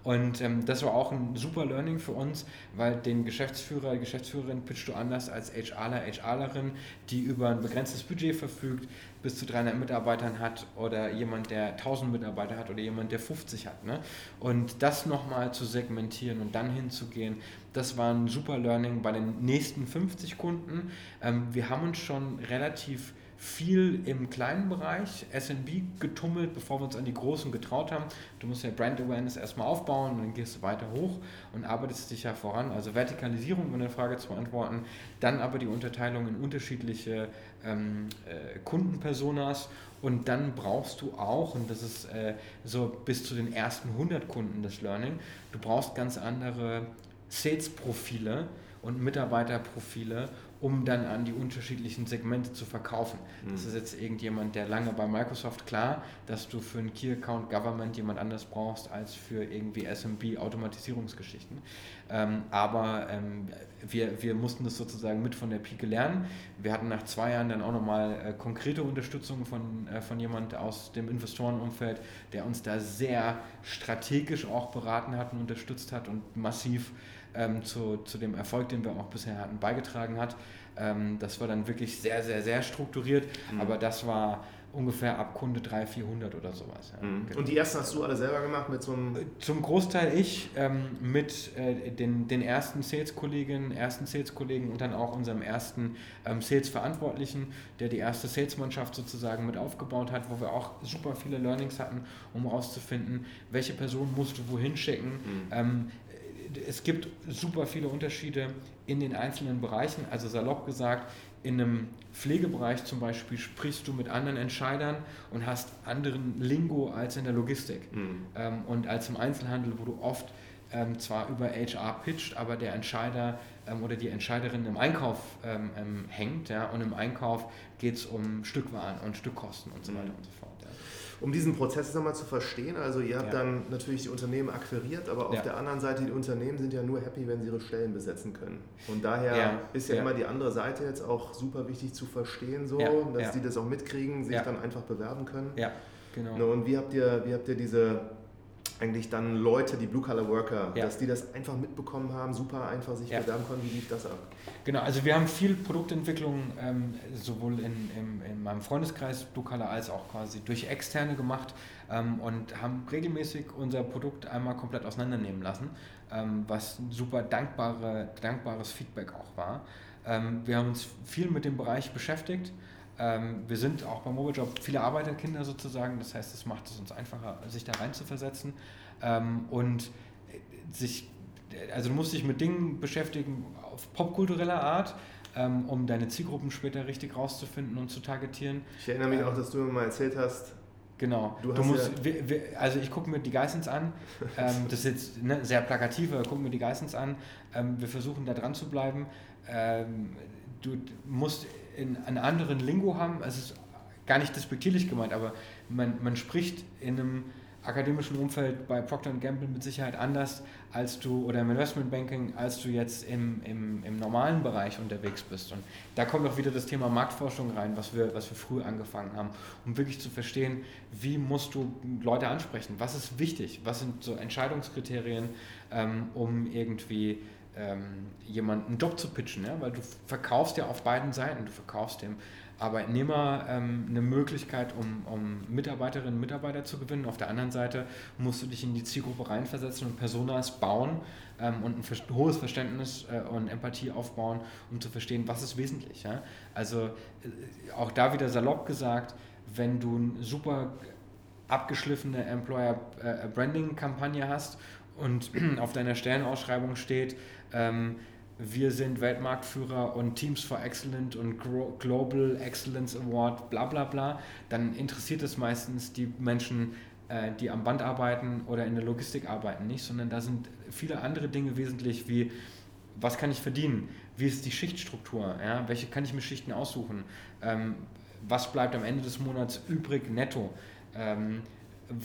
Und ähm, das war auch ein super Learning für uns, weil den Geschäftsführer, die Geschäftsführerin pitchst du anders als HRler, HRlerin, die über ein begrenztes Budget verfügt, bis zu 300 Mitarbeitern hat oder jemand, der 1000 Mitarbeiter hat oder jemand, der 50 hat. Ne? Und das nochmal zu segmentieren und dann hinzugehen, das war ein super Learning bei den nächsten 50 Kunden. Ähm, wir haben uns schon relativ viel im kleinen Bereich SMB getummelt, bevor wir uns an die großen getraut haben. Du musst ja Brand Awareness erstmal aufbauen dann gehst du weiter hoch und arbeitest dich ja voran. Also Vertikalisierung, um eine Frage zu beantworten, dann aber die Unterteilung in unterschiedliche ähm, äh, Kundenpersonas und dann brauchst du auch, und das ist äh, so bis zu den ersten 100 Kunden des Learning, du brauchst ganz andere Sales-Profile und Mitarbeiterprofile, um dann an die unterschiedlichen Segmente zu verkaufen. Mhm. Das ist jetzt irgendjemand, der lange bei Microsoft, klar, dass du für einen Key Account Government jemand anders brauchst als für irgendwie SMB Automatisierungsgeschichten. Ähm, aber ähm, wir, wir mussten das sozusagen mit von der Pike lernen. Wir hatten nach zwei Jahren dann auch nochmal äh, konkrete Unterstützung von, äh, von jemand aus dem Investorenumfeld, der uns da sehr strategisch auch beraten hat und unterstützt hat und massiv ähm, zu, zu dem Erfolg, den wir auch bisher hatten, beigetragen hat. Ähm, das war dann wirklich sehr, sehr, sehr strukturiert, mhm. aber das war ungefähr ab Kunde 300, 400 oder sowas. Ja. Mhm. Genau. Und die ersten hast du alle selber gemacht mit so einem... Zum Großteil ich, ähm, mit äh, den, den ersten Sales-Kolleginnen, ersten Sales-Kollegen und dann auch unserem ersten ähm, Sales-Verantwortlichen, der die erste Sales-Mannschaft sozusagen mit aufgebaut hat, wo wir auch super viele Learnings hatten, um herauszufinden, welche Person musst du wohin schicken, mhm. ähm, es gibt super viele Unterschiede in den einzelnen Bereichen. Also salopp gesagt, in einem Pflegebereich zum Beispiel sprichst du mit anderen Entscheidern und hast anderen Lingo als in der Logistik. Mhm. Ähm, und als im Einzelhandel, wo du oft ähm, zwar über HR pitcht, aber der Entscheider ähm, oder die Entscheiderin im Einkauf ähm, ähm, hängt. Ja, und im Einkauf geht es um Stückwaren und Stückkosten und so weiter mhm. und so fort. Ja. Um diesen Prozess nochmal zu verstehen, also ihr habt ja. dann natürlich die Unternehmen akquiriert, aber auf ja. der anderen Seite, die Unternehmen sind ja nur happy, wenn sie ihre Stellen besetzen können. Und daher ja. ist ja, immer die andere Seite jetzt auch super wichtig zu verstehen, so, dass die das auch mitkriegen, sich dann einfach bewerben können. Ja, genau. Ne, und wie habt ihr, wie habt ihr diese eigentlich dann Leute, die Blue-Collar-Worker, ja. dass die das einfach mitbekommen haben, super einfach sich ja. bewerben konnten. Wie lief das ab? Genau, also wir haben viel Produktentwicklung ähm, sowohl in, in, in, meinem Freundeskreis Blue-Collar als auch quasi durch Externe gemacht ähm, und haben regelmäßig unser Produkt einmal komplett auseinandernehmen lassen, ähm, was super dankbare, dankbares Feedback auch war. Ähm, wir haben uns viel mit dem Bereich beschäftigt. Ähm, wir sind auch beim Mobilejob viele Arbeiterkinder sozusagen, das heißt, es macht es uns einfacher, sich da rein zu versetzen ähm, und sich, also du musst dich mit Dingen beschäftigen auf popkultureller Art, ähm, um deine Zielgruppen später richtig rauszufinden und zu targetieren. Ich erinnere mich auch, dass du mir mal erzählt hast, Genau. Du, du musst, ja wir, wir, also ich gucke mir die Geissens an. Ähm, das ist jetzt ne, sehr plakativ, aber gucken mir die Geissens an. Ähm, wir versuchen da dran zu bleiben. Ähm, du musst in einen anderen Lingo haben. Es ist gar nicht despektierlich gemeint, aber man, man spricht in einem akademischen Umfeld bei Procter Gamble mit Sicherheit anders als du oder im Investmentbanking, als du jetzt im, im, im normalen Bereich unterwegs bist. Und da kommt auch wieder das Thema Marktforschung rein, was wir, was wir früh angefangen haben, um wirklich zu verstehen, wie musst du Leute ansprechen, was ist wichtig, was sind so Entscheidungskriterien, ähm, um irgendwie ähm, jemanden einen Job zu pitchen, ja? weil du verkaufst ja auf beiden Seiten. Du verkaufst dem Arbeitnehmer ähm, eine Möglichkeit, um, um Mitarbeiterinnen und Mitarbeiter zu gewinnen. Auf der anderen Seite musst du dich in die Zielgruppe reinversetzen und Personas bauen ähm, und ein hohes Verständnis äh, und Empathie aufbauen, um zu verstehen, was ist wesentlich. Ja? Also äh, auch da wieder salopp gesagt, wenn du eine super abgeschliffene Employer äh, Branding Kampagne hast und auf deiner Stellenausschreibung steht, ähm, wir sind Weltmarktführer und Teams for Excellent und Global Excellence Award, bla bla bla, dann interessiert es meistens die Menschen, äh, die am Band arbeiten oder in der Logistik arbeiten nicht, sondern da sind viele andere Dinge wesentlich wie, was kann ich verdienen, wie ist die Schichtstruktur, ja? welche kann ich mir Schichten aussuchen, ähm, was bleibt am Ende des Monats übrig netto. Ähm,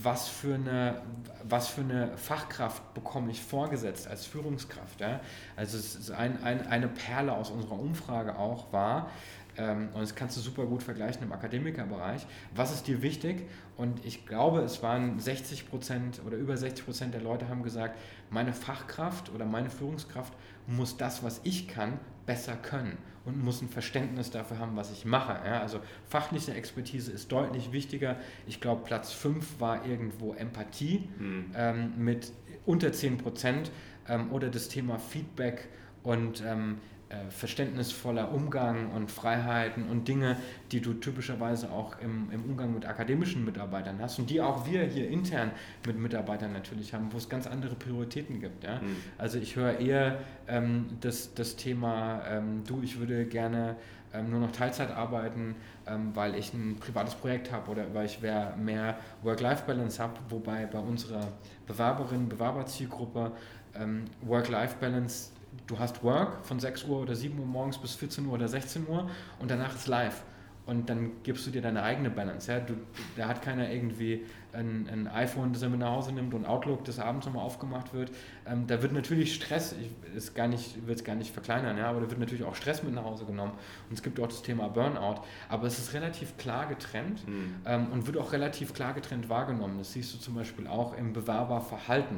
was für eine, was für eine Fachkraft bekomme ich vorgesetzt als Führungskraft. Ja? Also es ist ein, ein, eine Perle aus unserer Umfrage auch war, ähm, und das kannst du super gut vergleichen im Akademikerbereich, was ist dir wichtig? Und ich glaube, es waren 60 Prozent oder über 60 Prozent der Leute haben gesagt, meine Fachkraft oder meine Führungskraft muss das, was ich kann, besser können und muss ein Verständnis dafür haben, was ich mache. Ja, also fachliche Expertise ist deutlich wichtiger. Ich glaube, Platz 5 war irgendwo Empathie mhm. ähm, mit unter 10 Prozent ähm, oder das Thema Feedback und ähm, äh, verständnisvoller Umgang und Freiheiten und Dinge, die du typischerweise auch im, im Umgang mit akademischen Mitarbeitern hast und die auch wir hier intern mit Mitarbeitern natürlich haben, wo es ganz andere Prioritäten gibt. Ja? Mhm. Also ich höre eher ähm, das, das Thema, ähm, du, ich würde gerne ähm, nur noch Teilzeit arbeiten, ähm, weil ich ein privates Projekt habe oder weil ich mehr Work-Life-Balance habe, wobei bei unserer Bewerberinnen, Bewerberzielgruppe ähm, Work-Life-Balance du hast Work von 6 Uhr oder 7 Uhr morgens bis 14 Uhr oder 16 Uhr und danach ist live. Und dann gibst du dir deine eigene Balance. Ja? Du, da hat keiner irgendwie ein, ein, iPhone, das er mit nach Hause nimmt und Outlook, das abends nochmal aufgemacht wird. Ähm, da wird natürlich Stress, ich will gar nicht, will es gar nicht verkleinern, ja? aber da wird natürlich auch Stress mit nach Hause genommen. Und es gibt auch das Thema Burnout. Aber es ist relativ klar getrennt mhm. ähm, und wird auch relativ klar getrennt wahrgenommen. Das siehst du zum Beispiel auch im Bewerberverhalten.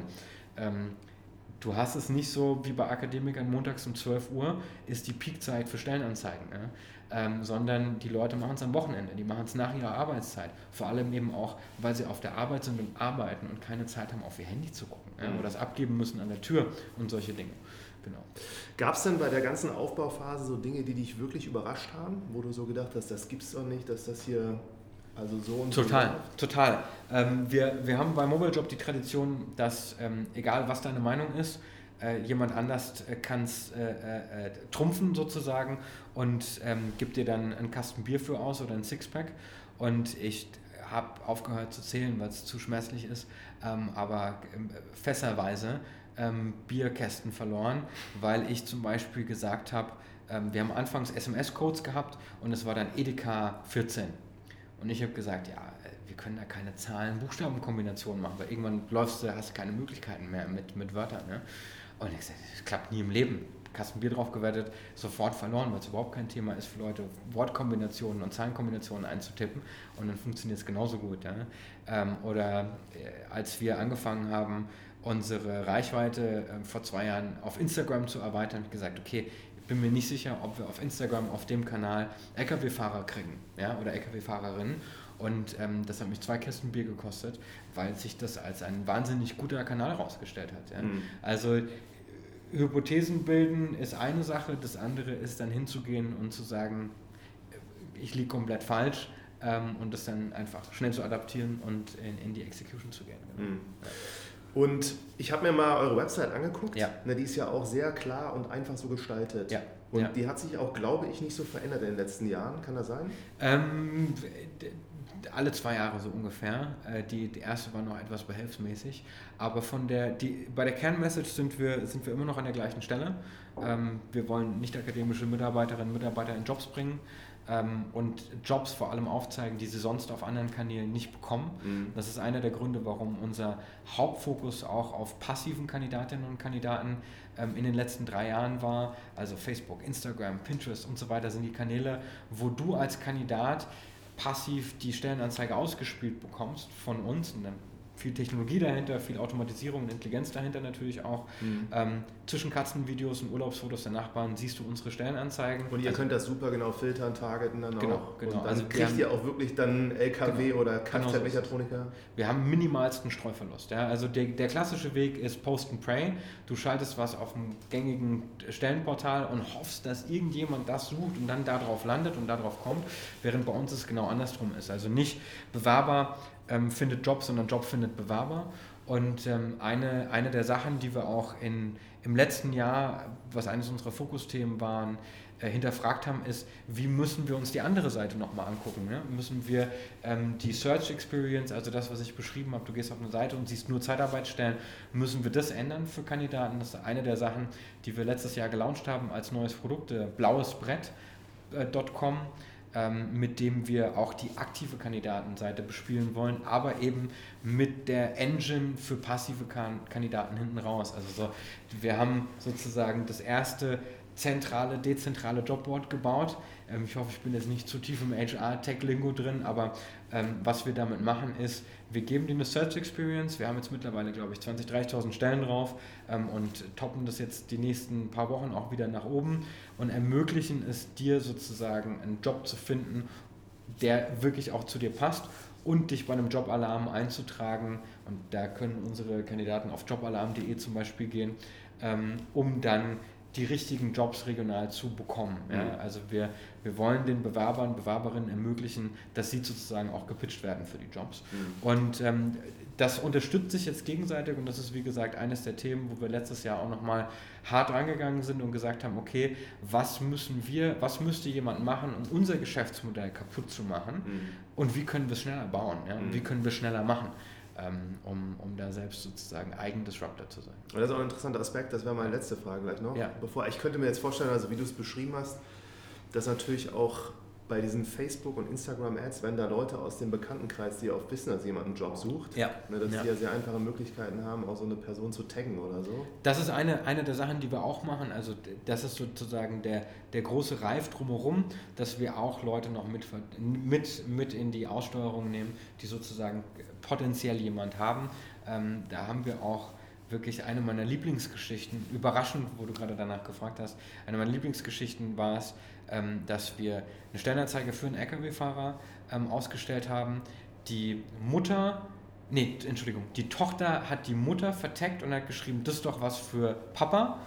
Ähm, du hast es nicht so wie bei Akademikern montags um 12 Uhr ist die Peakzeit für Stellenanzeigen, ja? ähm, sondern die Leute machen es am Wochenende, die machen es nach ihrer Arbeitszeit. Vor allem eben auch, weil sie auf der Arbeit sind und arbeiten und keine Zeit haben, auf ihr Handy zu gucken ja? oder das abgeben müssen an der Tür und solche Dinge. Genau. Gab es denn bei der ganzen Aufbauphase so Dinge, die dich wirklich überrascht haben, wo du so gedacht hast, das gibt es doch nicht, dass das hier also so und Total, so total. Ähm, wir, wir haben bei Mobilejob die Tradition, dass ähm, egal was deine Meinung ist, äh, jemand anders äh, kann es äh, äh, äh, trumpfen sozusagen und ähm, gibt dir dann einen Kasten Bier für aus oder ein Sixpack. Und ich habe aufgehört zu zählen, weil es zu schmerzlich ist, ähm, aber ähm, fässerweise ähm, Bierkästen verloren, weil ich zum Beispiel gesagt habe, wir haben anfangs SMS-Codes gehabt und es war dann Edeka 14 und ich habe gesagt, ja, wir können da keine Zahlen-Buchstaben-Kombinationen machen, weil irgendwann läufst du, hast du keine Möglichkeiten mehr mit, mit Wörtern. Ne? Und ich gesagt, das klappt nie im Leben. Kasten Bier drauf gewertet, sofort verloren, weil es überhaupt kein Thema ist für Leute, Wortkombinationen und Zahlenkombinationen einzutippen und dann funktioniert es genauso gut. Ja? Ähm, oder äh, als wir angefangen haben, unsere Reichweite äh, vor zwei Jahren auf Instagram zu erweitern, gesagt, okay, bin mir nicht sicher, ob wir auf Instagram auf dem Kanal Lkw-Fahrer kriegen ja? oder Lkw-Fahrerinnen. Und ähm, das hat mich zwei Kästen Bier gekostet, weil sich das als ein wahnsinnig guter Kanal herausgestellt hat. Ja? Mhm. Also Hypothesen bilden ist eine Sache, das andere ist dann hinzugehen und zu sagen, ich liege komplett falsch ähm, und das dann einfach schnell zu adaptieren und in, in die Execution zu gehen. Genau. Mhm. Und ich habe mir mal eure Website angeguckt. Ja. Na, die ist ja auch sehr klar und einfach so gestaltet. Ja. Und ja. die hat sich auch, glaube ich, nicht so verändert in den letzten Jahren. Kann das sein? Ähm, alle zwei Jahre so ungefähr. Äh, die, die erste war noch etwas behelfsmäßig. Aber von der, die, bei der Kernmessage sind wir, sind wir immer noch an der gleichen Stelle. Ähm, wir wollen nicht akademische Mitarbeiterinnen und Mitarbeiter in Jobs bringen ähm, und Jobs vor allem aufzeigen, die sie sonst auf anderen Kanälen nicht bekommen. Mhm. Das ist einer der Gründe, warum unser Hauptfokus auch auf passiven Kandidatinnen und Kandidaten ähm, in den letzten drei Jahren war. Also Facebook, Instagram, Pinterest und so weiter sind die Kanäle, wo du als Kandidat passiv die Stellenanzeige ausgespielt bekommst von uns, und dann viel Technologie dahinter, viel Automatisierung und Intelligenz dahinter natürlich auch. Mhm. Ähm, zwischen Katzenvideos und Urlaubsfotos der Nachbarn siehst du unsere Stellenanzeigen. Und ihr also, könnt das super genau filtern, targeten dann genau, auch. Genau, und dann also kriegt ihr auch wirklich dann LKW genau, oder Kfz-Mechatroniker? Genau wir haben minimalsten Streuverlust. Ja? Also der, der klassische Weg ist Post and Pray. Du schaltest was auf einem gängigen Stellenportal und hoffst, dass irgendjemand das sucht und dann darauf landet und darauf kommt, während bei uns es genau andersrum ist. Also nicht Bewerber ähm, findet Job, sondern Job findet Bewerber. Und ähm, eine, eine der Sachen, die wir auch in, im letzten Jahr, was eines unserer Fokusthemen waren, äh, hinterfragt haben, ist, wie müssen wir uns die andere Seite nochmal angucken? Ne? Müssen wir ähm, die Search Experience, also das, was ich beschrieben habe, du gehst auf eine Seite und siehst nur Zeitarbeitsstellen, müssen wir das ändern für Kandidaten? Das ist eine der Sachen, die wir letztes Jahr gelauncht haben als neues Produkt, äh, blauesbrett.com. Äh, ähm, mit dem wir auch die aktive Kandidatenseite bespielen wollen, aber eben mit der Engine für passive Kandidaten hinten raus. Also so, wir haben sozusagen das erste zentrale, dezentrale Jobboard gebaut. Ähm, ich hoffe, ich bin jetzt nicht zu tief im HR-Tech-Lingo drin, aber ähm, was wir damit machen ist, wir geben dir eine Search Experience. Wir haben jetzt mittlerweile, glaube ich, 20.000, 30.000 Stellen drauf ähm, und toppen das jetzt die nächsten paar Wochen auch wieder nach oben und ermöglichen es dir sozusagen einen Job zu finden, der wirklich auch zu dir passt und dich bei einem Jobalarm einzutragen. Und da können unsere Kandidaten auf jobalarm.de zum Beispiel gehen, ähm, um dann die richtigen Jobs regional zu bekommen. Ja? Mhm. Also wir, wir wollen den Bewerbern, Bewerberinnen ermöglichen, dass sie sozusagen auch gepitcht werden für die Jobs. Mhm. Und ähm, das unterstützt sich jetzt gegenseitig und das ist wie gesagt eines der Themen, wo wir letztes Jahr auch nochmal hart rangegangen sind und gesagt haben, okay, was müssen wir, was müsste jemand machen, um unser Geschäftsmodell kaputt zu machen mhm. und wie können wir es schneller bauen ja? und wie mhm. können wir es schneller machen. Ähm, um, um da selbst sozusagen Eigendisruptor zu sein. Und das ist auch ein interessanter Aspekt, das wäre meine letzte Frage gleich noch. Ja. Bevor, ich könnte mir jetzt vorstellen, also wie du es beschrieben hast, dass natürlich auch bei diesen Facebook- und Instagram-Ads, wenn da Leute aus dem Bekanntenkreis, die auch wissen, dass jemand einen Job sucht, ja. ne, dass ja. die ja sehr einfache Möglichkeiten haben, auch so eine Person zu taggen oder so. Das ist eine, eine der Sachen, die wir auch machen. Also das ist sozusagen der, der große Reif drumherum, dass wir auch Leute noch mit, mit, mit in die Aussteuerung nehmen, die sozusagen potenziell jemand haben. Ähm, da haben wir auch wirklich eine meiner Lieblingsgeschichten, überraschend, wo du gerade danach gefragt hast, eine meiner Lieblingsgeschichten war es, ähm, dass wir eine Stellenanzeige für einen Lkw-Fahrer ähm, ausgestellt haben. Die Mutter, nee, Entschuldigung, die Tochter hat die Mutter verteckt und hat geschrieben, das ist doch was für Papa.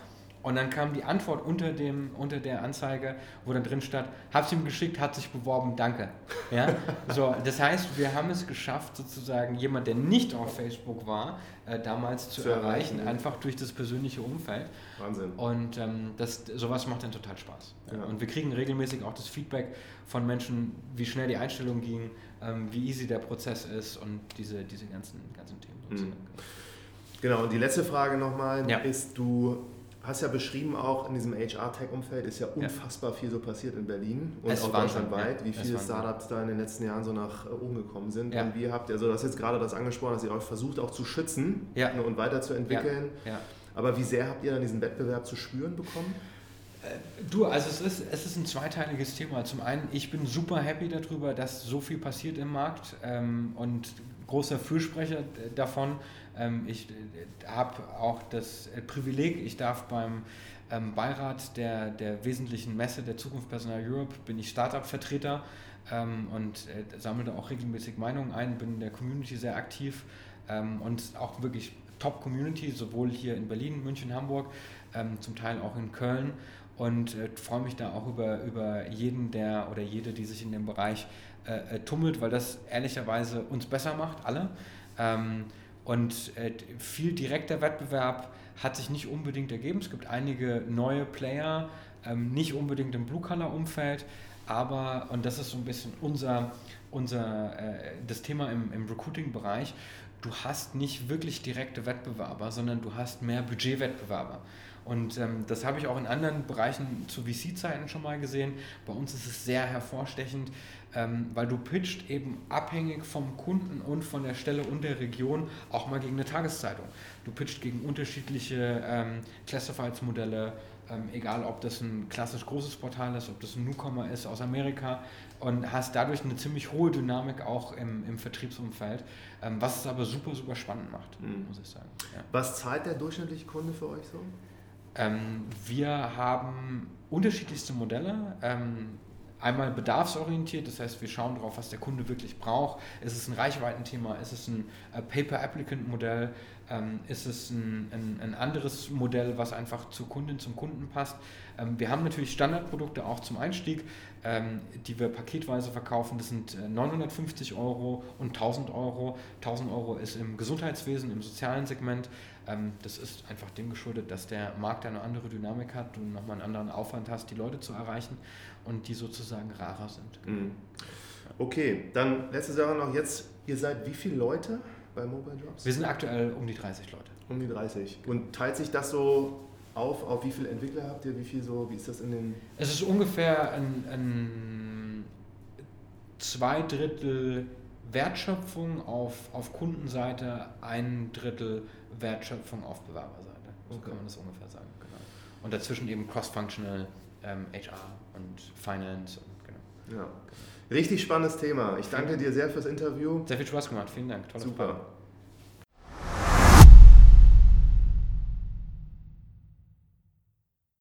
Und dann kam die Antwort unter, dem, unter der Anzeige, wo dann drin stand, hab's ihm geschickt, hat sich beworben, danke. Ja? so, das heißt, wir haben es geschafft, sozusagen jemand, der nicht auf Facebook war, äh, damals zu, zu erreichen, erreichen, einfach durch das persönliche Umfeld. Wahnsinn. Und ähm, das, sowas macht dann total Spaß. Ja. Und wir kriegen regelmäßig auch das Feedback von Menschen, wie schnell die Einstellung ging, ähm, wie easy der Prozess ist und diese, diese ganzen, ganzen Themen. Mhm. Genau, und die letzte Frage nochmal ja. ist, du hast ja beschrieben, auch in diesem HR-Tech-Umfeld ist ja unfassbar ja. viel so passiert in Berlin und es auch deutschlandweit, ja. wie viele Startups da in den letzten Jahren so nach äh, oben gekommen sind. Ja. Und wie habt ihr, also das jetzt gerade das angesprochen, dass ihr euch versucht auch zu schützen ne, und weiterzuentwickeln. Aber wie sehr habt ihr dann diesen Wettbewerb zu spüren bekommen? Du, also es ist, es ist ein zweiteiliges Thema. Zum einen, ich bin super happy darüber, dass so viel passiert im Markt ähm, und großer Fürsprecher davon. Ähm, ich äh, habe auch das äh, Privileg, ich darf beim ähm, Beirat der, der wesentlichen Messe der Zukunft Personal Europe, bin ich Startup-Vertreter ähm, und äh, sammle da auch regelmäßig Meinungen ein, bin in der Community sehr aktiv und auch wirklich Top-Community, sowohl hier in Berlin, München, Hamburg, zum Teil auch in Köln und äh, freue mich da auch über, über jeden, der oder jede, die sich in dem Bereich äh, tummelt, weil das ehrlicherweise uns besser macht, alle. Ähm, und äh, viel direkter Wettbewerb hat sich nicht unbedingt ergeben. Es gibt einige neue Player, ähm, nicht unbedingt im Blue-Color-Umfeld, aber, und das ist so ein bisschen unser, unser äh, das Thema im, im Recruiting-Bereich, du hast nicht wirklich direkte Wettbewerber, sondern du hast mehr Budgetwettbewerber. Und ähm, das habe ich auch in anderen Bereichen zu VC-Zeiten schon mal gesehen. Bei uns ist es sehr hervorstechend, ähm, weil du pitcht eben abhängig vom Kunden und von der Stelle und der Region auch mal gegen eine Tageszeitung. Du pitcht gegen unterschiedliche ähm, Classifieds-Modelle, ähm, egal ob das ein klassisch großes Portal ist, ob das ein Newcomer ist aus Amerika und hast dadurch eine ziemlich hohe Dynamik auch im, im Vertriebsumfeld, ähm, was es aber super, super spannend macht, mhm. muss ich sagen. Ja. Was zahlt der durchschnittliche Kunde für euch so? Ähm, wir haben unterschiedlichste Modelle. Ähm, einmal bedarfsorientiert, das heißt, wir schauen darauf, was der Kunde wirklich braucht. Ist es ein Reichweitenthema? Ist es ein äh, Paper-Applicant-Modell? Ähm, ist es ein, ein, ein, anderes Modell, was einfach zur Kundin, zum Kunden passt? Ähm, wir haben natürlich Standardprodukte auch zum Einstieg, ähm, die wir paketweise verkaufen. Das sind äh, 950 Euro und 1000 Euro. 1000 Euro ist im Gesundheitswesen, im sozialen Segment. Ähm, das ist einfach dem geschuldet, dass der Markt eine andere Dynamik hat, du nochmal einen anderen Aufwand hast, die Leute zu erreichen und die sozusagen rarer sind. Mhm. Okay, dann letzte Sache noch jetzt. Ihr seid wie viele Leute bei Mobile Jobs? Wir sind aktuell um die 30 Leute. Um die 30. Und teilt sich das so auf, auf wie viele Entwickler habt ihr? Wie viel so, wie ist das in den. Es ist ungefähr ein, ein zwei Drittel Wertschöpfung auf, auf Kundenseite, ein Drittel Wertschöpfung auf Bewerberseite. So okay. kann man das ungefähr sagen. Genau. Und dazwischen eben cross-functional ähm, HR und Finance. Und, genau. Ja. Richtig spannendes Thema. Ich danke dir sehr fürs Interview. Sehr viel Spaß gemacht. Vielen Dank. Tolle Super. Frage.